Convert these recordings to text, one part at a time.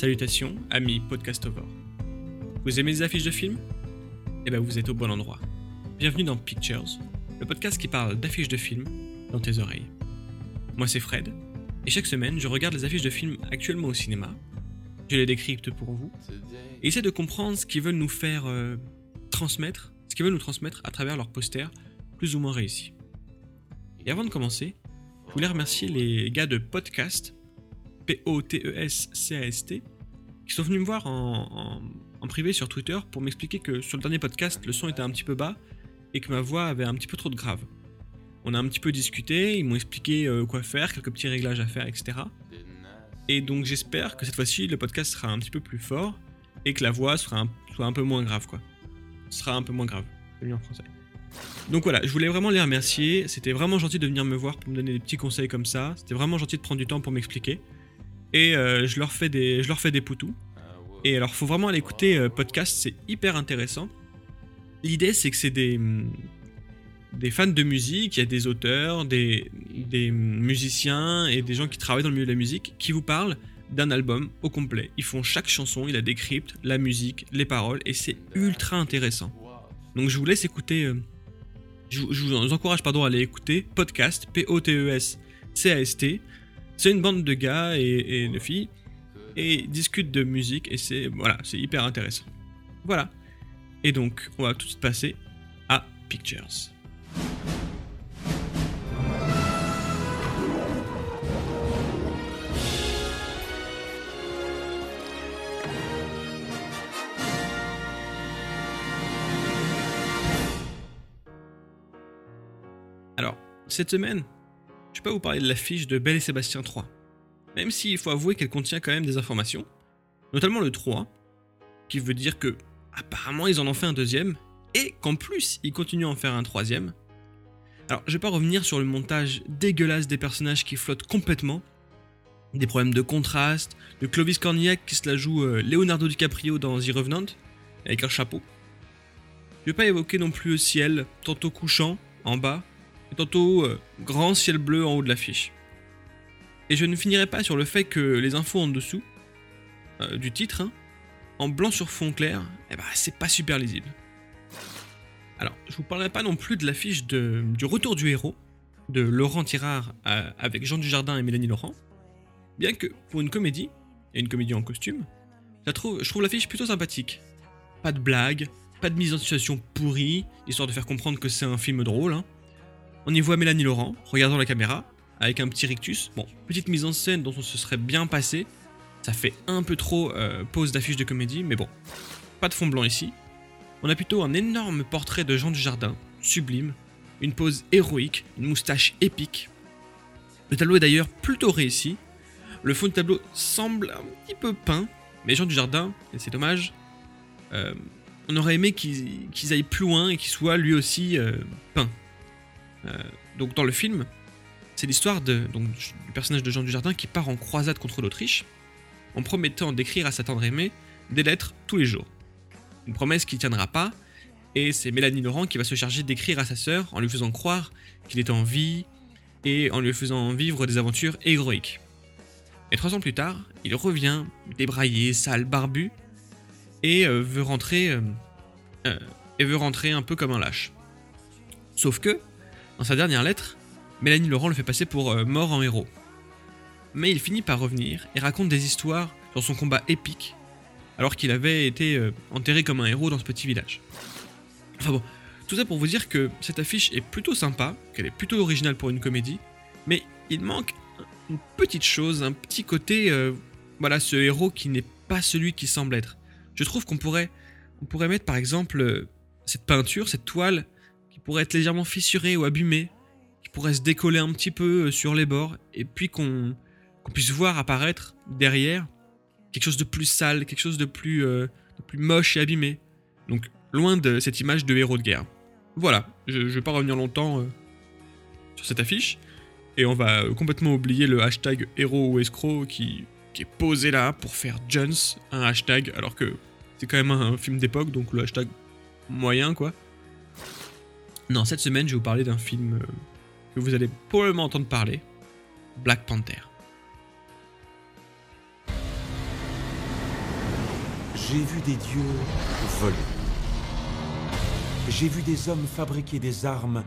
Salutations, amis podcastovores. Vous aimez les affiches de films? Eh bien, vous êtes au bon endroit. Bienvenue dans Pictures, le podcast qui parle d'affiches de films dans tes oreilles. Moi, c'est Fred, et chaque semaine, je regarde les affiches de films actuellement au cinéma. Je les décrypte pour vous et essaie de comprendre ce qu'ils veulent nous faire euh, transmettre, ce qu'ils veulent nous transmettre à travers leurs posters plus ou moins réussis. Et avant de commencer, je voulais remercier les gars de Podcast P-O-T-E-S-C-A-S-T, qui sont venus me voir en, privé sur Twitter pour m'expliquer que sur le dernier podcast, le son était un petit peu bas et que ma voix avait un petit peu trop de grave. On a un petit peu discuté, ils m'ont expliqué euh, quoi faire, quelques petits réglages à faire, etc. Et donc j'espère que cette fois-ci, le podcast sera un petit peu plus fort et que la voix sera un, soit un peu moins grave, quoi. Sera un peu moins grave. En français. Donc voilà, je voulais vraiment les remercier. C'était vraiment gentil de venir me voir pour me donner des petits conseils comme ça. C'était vraiment gentil de prendre du temps pour m'expliquer et euh, je leur fais des je leur fais des poutous. Et alors faut vraiment aller écouter euh, podcast, c'est hyper intéressant. L'idée c'est que c'est des mm, des fans de musique, il y a des auteurs, des, des musiciens et des gens qui travaillent dans le milieu de la musique qui vous parlent d'un album au complet. Ils font chaque chanson, ils la décryptent, la musique, les paroles, et c'est ultra intéressant. Donc je vous laisse écouter, euh, je, vous encourage pardon, à aller écouter podcast, P-O-T-E-S-C-A-S-T, c'est une bande de gars et, de filles et discutent de musique et c'est voilà, c'est hyper intéressant. Voilà. Et donc, on va tout de suite passer à Pictures. Alors, cette semaine, je pas vous parler de l'affiche de Belle et Sébastien 3. Même s'il faut avouer qu'elle contient quand même des informations, notamment le 3, qui veut dire que apparemment ils en ont fait un deuxième, et qu'en plus ils continuent à en faire un troisième. Alors je vais pas revenir sur le montage dégueulasse des personnages qui flottent complètement, des problèmes de contraste, de Clovis Cornillac qui se la joue euh, Leonardo DiCaprio dans The Revenant, avec un chapeau. Je vais pas évoquer non plus le ciel, tantôt couchant, en bas, et tantôt euh, grand ciel bleu en haut de l'affiche. Et je ne finirai pas sur le fait que les infos en dessous euh, du titre, hein, en blanc sur fond clair, eh ben, c'est pas super lisible. Alors, je vous parlerai pas non plus de l'affiche du retour du héros de Laurent Tirard euh, avec Jean Dujardin et Mélanie Laurent, bien que pour une comédie, et une comédie en costume, je trouve, l'affiche plutôt sympathique. Pas de blagues, pas de mise en situation pourrie, histoire de faire comprendre que c'est un film drôle. Hein. On y voit Mélanie Laurent, regardant la caméra, avec un petit rictus. Bon, petite mise en scène dont on se serait bien passé. Ça fait un peu trop euh, pose d'affiche de comédie, mais bon. Pas de fond blanc ici. On a plutôt un énorme portrait de Jean Dujardin, sublime. Une pose héroïque, une moustache épique. Le tableau est d'ailleurs plutôt réussi. Le fond du tableau semble un petit peu peint, mais Jean Dujardin, et c'est dommage, euh, on aurait aimé qu'ils aillent plus loin et qu'il soit lui aussi euh, peint. Euh, donc dans le film, c'est l'histoire du personnage de Jean Dujardin qui part en croisade contre l'Autriche en promettant d'écrire à sa tendre aimée des lettres tous les jours. Une promesse qui ne tiendra pas, et c'est Mélanie Laurent qui va se charger d'écrire à sa sœur en lui faisant croire qu'il est en vie et en lui faisant vivre des aventures héroïques. Et trois ans plus tard, il revient, débraillé, sale, barbu, et euh, veut rentrer euh, et veut rentrer un peu comme un lâche. Sauf que, dans sa dernière lettre, Mélanie Laurent le fait passer pour euh, mort en héros. Mais il finit par revenir et raconte des histoires sur son combat épique, alors qu'il avait été euh, enterré comme un héros dans ce petit village. Enfin bon, tout ça pour vous dire que cette affiche est plutôt sympa, qu'elle est plutôt originale pour une comédie, mais il manque une petite chose, un petit côté, euh, voilà, ce héros qui n'est pas celui qu'il semble être. Je trouve qu'on pourrait, on pourrait mettre par exemple cette peinture, cette toile pourrait être légèrement fissuré ou abîmé, qui pourrait se décoller un petit peu euh, sur les bords, et puis qu'on puisse voir apparaître derrière quelque chose de plus sale, quelque chose de plus, euh, plus moche et abîmé. Donc loin de cette image de héros de guerre. Voilà, je ne vais pas revenir longtemps euh, sur cette affiche, et on va complètement oublier le hashtag héros ou escroc qui, qui est posé là pour faire Jones un hashtag, alors que c'est quand même un film d'époque, donc le hashtag moyen quoi. Non, cette semaine, je vais vous parler d'un film euh, que vous allez probablement entendre parler Black Panther. J'ai vu des dieux voler. J'ai vu des hommes fabriquer des armes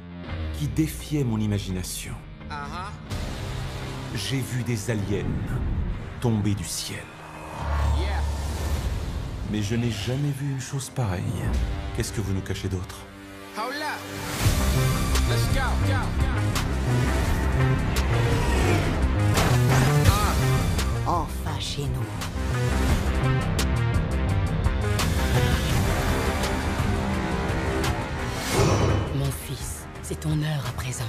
qui défiaient mon imagination. J'ai vu des aliens tomber du ciel. Mais je n'ai jamais vu une chose pareille. Qu'est-ce que vous nous cachez d'autre? Hold up. Let's go. Enfin chez nous. Mon fils, c'est ton heure à présent.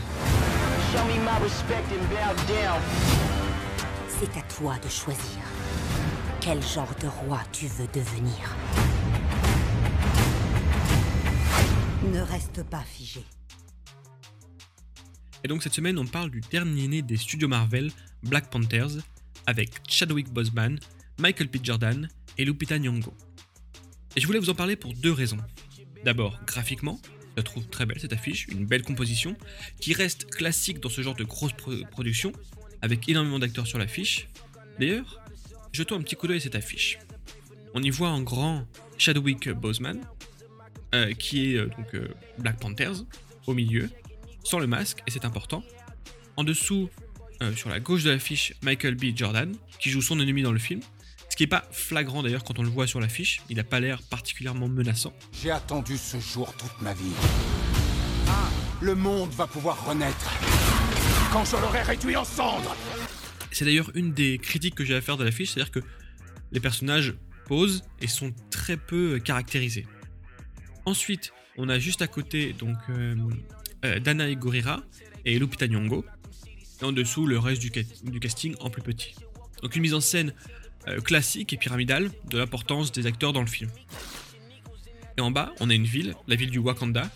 Show me my respect and bow down. C'est à toi de choisir. Quel genre de roi tu veux devenir? Ne reste pas figé. Et donc cette semaine, on parle du dernier né des studios Marvel, Black Panthers, avec Chadwick Boseman, Michael P. Jordan et Lupita Nyong'o. Et je voulais vous en parler pour deux raisons. D'abord, graphiquement, je la trouve très belle cette affiche, une belle composition, qui reste classique dans ce genre de grosse pro- production, avec énormément d'acteurs sur l'affiche. D'ailleurs, jetons un petit coup d'œil à cette affiche. On y voit en grand Chadwick Boseman, qui est euh, donc euh, Black Panthers, au milieu, sans le masque, et c'est important. En dessous, euh, sur la gauche de l'affiche, Michael B. Jordan, qui joue son ennemi dans le film. Ce qui n'est pas flagrant d'ailleurs quand on le voit sur l'affiche, il n'a pas l'air particulièrement menaçant. J'ai attendu ce jour toute ma vie. Le monde va pouvoir renaître. Quand je l'aurai réduit en cendres C'est d'ailleurs une des critiques que j'ai à faire de l'affiche, c'est-à-dire que les personnages posent et sont très peu caractérisés. Ensuite, on a juste à côté donc euh, euh, Danae Gurira et Lupita Nyong'o. Et en dessous, le reste du casting en plus petit. Donc une mise en scène euh, classique et pyramidale de l'importance des acteurs dans le film. Et en bas, on a une ville, la ville du Wakanda,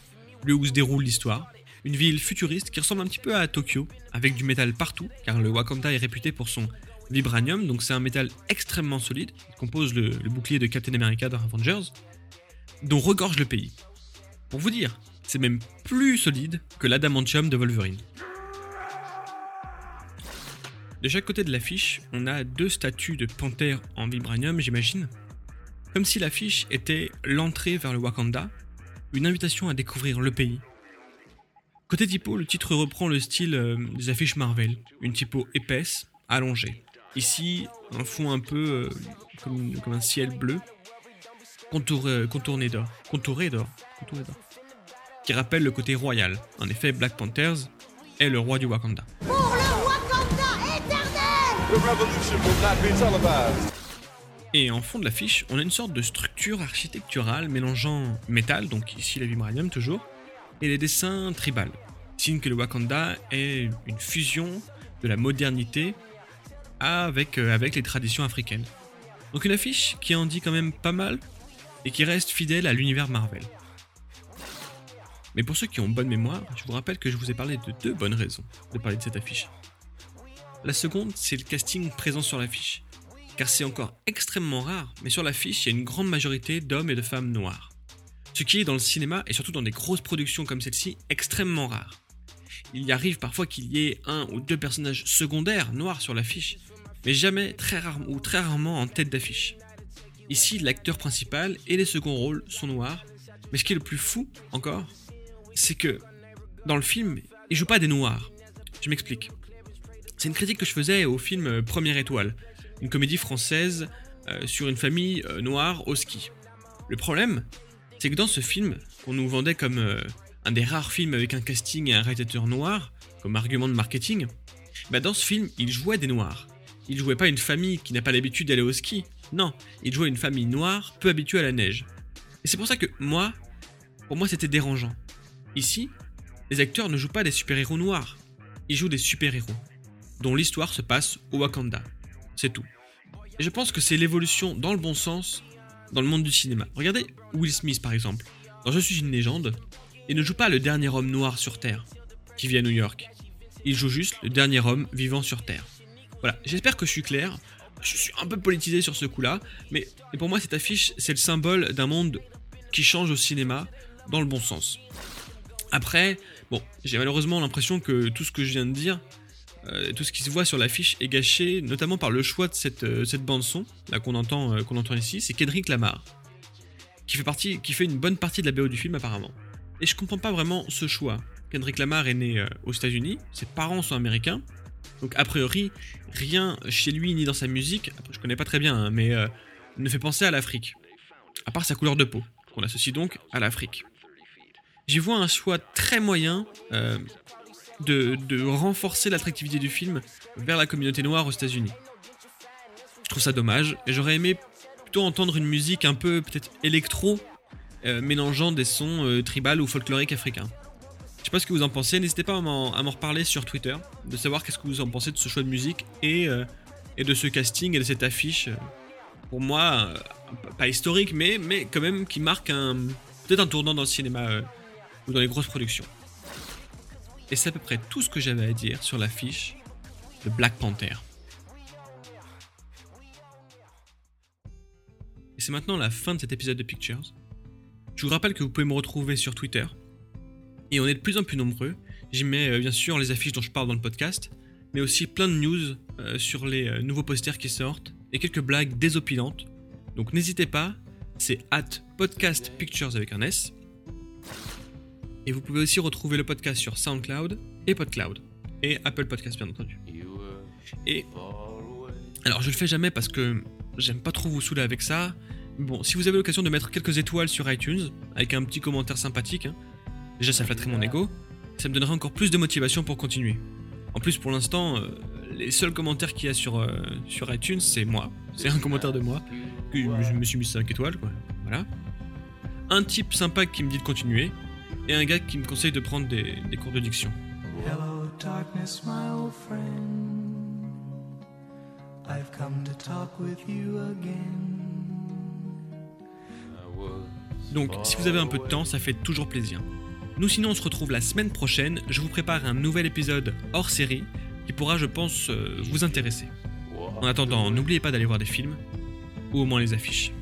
lieu où se déroule l'histoire. Une ville futuriste qui ressemble un petit peu à Tokyo, avec du métal partout, car le Wakanda est réputé pour son vibranium, donc c'est un métal extrêmement solide, qui compose le, le bouclier de Captain America dans Avengers, dont regorge le pays. Pour vous dire, c'est même plus solide que l'adamantium de Wolverine. De chaque côté de l'affiche, on a deux statues de panthères en vibranium, j'imagine. Comme si l'affiche était l'entrée vers le Wakanda, une invitation à découvrir le pays. Côté typo, le titre reprend le style euh, des affiches Marvel, une typo épaisse, allongée. Ici, un fond un peu euh, comme, comme un ciel bleu, contouré, contourné d'or, contouré d'or, contouré d'or, qui rappelle le côté royal. En effet, Black Panthers est le roi du Wakanda. Et en fond de l'affiche, on a une sorte de structure architecturale mélangeant métal, donc ici la vibranium toujours, et les dessins tribales. Signe que le Wakanda est une fusion de la modernité avec, euh, avec les traditions africaines. Donc une affiche qui en dit quand même pas mal et qui reste fidèle à l'univers Marvel. Mais pour ceux qui ont bonne mémoire, je vous rappelle que je vous ai parlé de deux bonnes raisons de parler de cette affiche. La seconde, c'est le casting présent sur l'affiche. Car c'est encore extrêmement rare, mais sur l'affiche, il y a une grande majorité d'hommes et de femmes noirs. Ce qui est dans le cinéma, et surtout dans des grosses productions comme celle-ci, extrêmement rare. Il y arrive parfois qu'il y ait un ou deux personnages secondaires noirs sur l'affiche, mais jamais très rarement ou très rarement en tête d'affiche. Ici, l'acteur principal et les seconds rôles sont noirs, mais ce qui est le plus fou encore, c'est que dans le film, ils jouent pas des noirs. Je m'explique. C'est une critique que je faisais au film euh, Première étoile, une comédie française euh, sur une famille euh, noire au ski. Le problème, c'est que dans ce film, qu'on nous vendait comme un des rares films avec un casting et un réalisateur noir, comme argument de marketing, bah dans ce film, il jouait des noirs. Il jouait pas une famille qui n'a pas l'habitude d'aller au ski. Non, il jouait une famille noire peu habituée à la neige. Et c'est pour ça que moi, pour moi, c'était dérangeant. Ici, les acteurs ne jouent pas des super-héros noirs. Ils jouent des super-héros, dont l'histoire se passe au Wakanda. C'est tout. Et je pense que c'est l'évolution dans le bon sens dans le monde du cinéma. Regardez Will Smith par exemple. Dans Je suis une légende, il ne joue pas le dernier homme noir sur Terre, qui vit à New York. Il joue juste le dernier homme vivant sur Terre. Voilà, j'espère que je suis clair. Je suis un peu politisé sur ce coup-là, mais pour moi cette affiche, c'est le symbole d'un monde qui change au cinéma dans le bon sens. Après, bon, j'ai malheureusement l'impression que tout ce que je viens de dire euh, tout ce qui se voit sur l'affiche est gâché, notamment par le choix de cette, euh, bande son là qu'on entend, euh, qu'on entend ici. C'est Kendrick Lamar qui fait partie, qui fait une bonne partie de la BO du film apparemment. Et je comprends pas vraiment ce choix. Kendrick Lamar est né aux États-Unis, ses parents sont américains, donc a priori rien chez lui ni dans sa musique, je connais pas très bien, hein, mais euh, ne fait penser à l'Afrique. À part sa couleur de peau, qu'on associe donc à l'Afrique. J'y vois un choix très moyen euh, de, de renforcer l'attractivité du film vers la communauté noire aux États-Unis. Je trouve ça dommage, et j'aurais aimé plutôt entendre une musique un peu peut-être électro, euh, mélangeant des sons euh, tribal ou folkloriques africains. Je sais pas ce que vous en pensez, n'hésitez pas à m'en reparler sur Twitter, de savoir qu'est-ce que vous en pensez de ce choix de musique et, euh, de ce casting et de cette affiche. euh, Pour moi, euh, pas historique, mais, quand même qui marque peut-être un tournant dans le cinéma ou dans les grosses productions. Et c'est à peu près tout ce que j'avais à dire sur l'affiche de Black Panther. Et c'est maintenant la fin de cet épisode de Pictures. Je vous rappelle que vous pouvez me retrouver sur Twitter. Et on est de plus en plus nombreux. J'y mets euh, bien sûr les affiches dont je parle dans le podcast, mais aussi plein de news euh, sur les euh, nouveaux posters qui sortent et quelques blagues désopilantes. Donc n'hésitez pas, c'est at podcast pictures avec un S. Et vous pouvez aussi retrouver le podcast sur SoundCloud et PodCloud. Et Apple Podcast bien entendu. Et alors je le fais jamais parce que j'aime pas trop vous saouler avec ça. Bon, si vous avez l'occasion de mettre quelques étoiles sur iTunes, avec un petit commentaire sympathique, hein, déjà ça flatterait mon ego, ça me donnerait encore plus de motivation pour continuer. En plus pour l'instant, euh, les seuls commentaires qu'il y a sur, euh, sur iTunes, c'est moi. C'est un commentaire de moi. Que je me suis mis 5 étoiles, quoi. Voilà. Un type sympa qui me dit de continuer, et un gars qui me conseille de prendre des, des cours de diction. Hello, darkness, my old friend. I've come to talk with you again. Donc, si vous avez un peu de temps, ça fait toujours plaisir. Nous, sinon, on se retrouve la semaine prochaine. Je vous prépare un nouvel épisode hors série qui pourra, je pense, euh, vous intéresser. En attendant, n'oubliez pas d'aller voir des films, ou au moins les affiches.